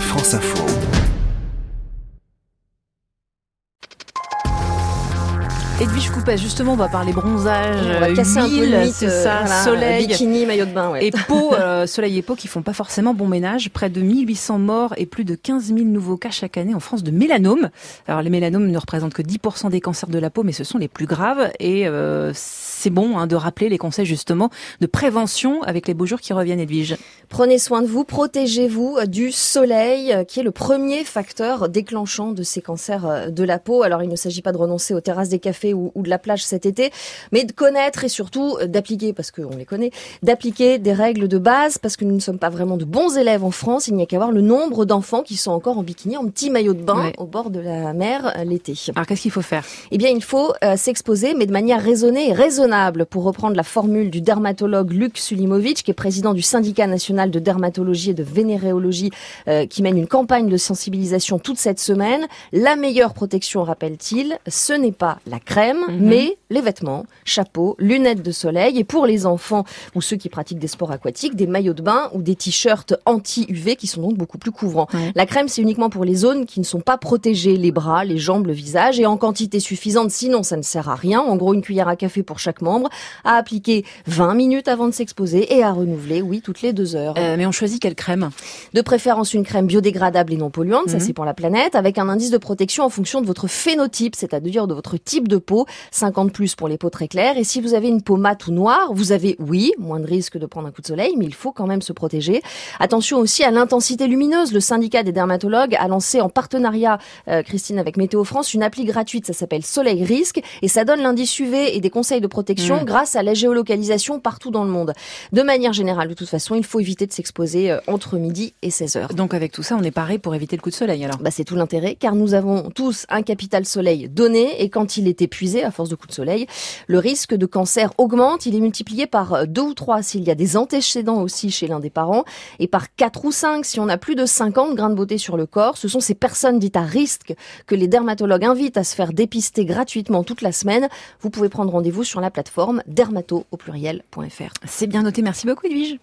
France Info. Edwige Coupet, justement, on va parler bronzage, on va casser un peu le mythe, c'est ça, voilà, soleil. bikini, maillot de bain, ouais. Et peau, euh, soleil et peau qui font pas forcément bon ménage. Près de 1800 morts et plus de 15 000 nouveaux cas chaque année en France de mélanome. Alors les mélanomes ne représentent que 10% des cancers de la peau, mais ce sont les plus graves. Et euh, c'est bon hein, de rappeler les conseils justement de prévention avec les beaux jours qui reviennent, Edwige. Prenez soin de vous, protégez-vous du soleil, euh, qui est le premier facteur déclenchant de ces cancers de la peau. Alors il ne s'agit pas de renoncer aux terrasses des cafés ou, ou de la plage cet été, mais de connaître et surtout euh, d'appliquer, parce qu'on les connaît, d'appliquer des règles de base, parce que nous ne sommes pas vraiment de bons élèves en France. Il n'y a qu'à voir le nombre d'enfants qui sont encore en bikini, en petit maillot de bain, Ouais. au bord de la mer euh, l'été. Alors qu'est-ce qu'il faut faire? Eh bien, il faut euh, s'exposer, mais de manière raisonnée et raisonnable, pour reprendre la formule du dermatologue Luc Sulimovic, qui est président du syndicat national de dermatologie et de vénéréologie, euh, qui mène une campagne de sensibilisation toute cette semaine. La meilleure protection, rappelle-t-il, ce n'est pas la crème, Mhm. mais les vêtements, chapeaux, lunettes de soleil, et pour les enfants ou ceux qui pratiquent des sports aquatiques, des maillots de bain ou des t-shirts anti-UV qui sont donc beaucoup plus couvrants. Ouais. La crème, c'est uniquement pour les zones qui ne sont pas protégées, les bras, les jambes, le visage, et en quantité suffisante, sinon ça ne sert à rien. En gros, une cuillère à café pour chaque membre, à appliquer 20 minutes avant de s'exposer et à renouveler, oui, toutes les deux heures. Euh, Mais on choisit quelle crème? De préférence une crème biodégradable et non polluante, ça Mhm. c'est pour la planète, avec un indice de protection en fonction de votre phénotype, c'est-à-dire de votre type de peau, 50 plus pour les peaux très claires. Et si vous avez une peau mate ou noire, vous avez, oui, moins de risque de prendre un coup de soleil, mais il faut quand même se protéger. Attention aussi à l'intensité lumineuse. Le syndicat des dermatologues a lancé en partenariat, euh, Christine, avec Météo France, une appli gratuite, ça s'appelle Soleil Risque, et ça donne l'indice UV et des conseils de protection Mhm. grâce à la géolocalisation partout dans le monde. De manière générale, de toute façon, il faut éviter de s'exposer euh, entre midi et 16 heures. Donc avec tout ça, on est paré pour éviter le coup de soleil alors. Bah, c'est tout l'intérêt, car nous avons tous un capital soleil donné, et quand il est épuisé à force de coups de soleil, le risque de cancer augmente. Il est multiplié par deux ou trois s'il y a des antécédents aussi chez l'un des parents, et par quatre ou cinq si on a plus de 50 grains de beauté sur le corps. Ce sont ces personnes dites à risque que les dermatologues invitent à se faire dépister gratuitement toute la semaine. Vous pouvez prendre rendez-vous sur la plateforme dermato au pluriel.fr. C'est bien noté, merci beaucoup Edwige.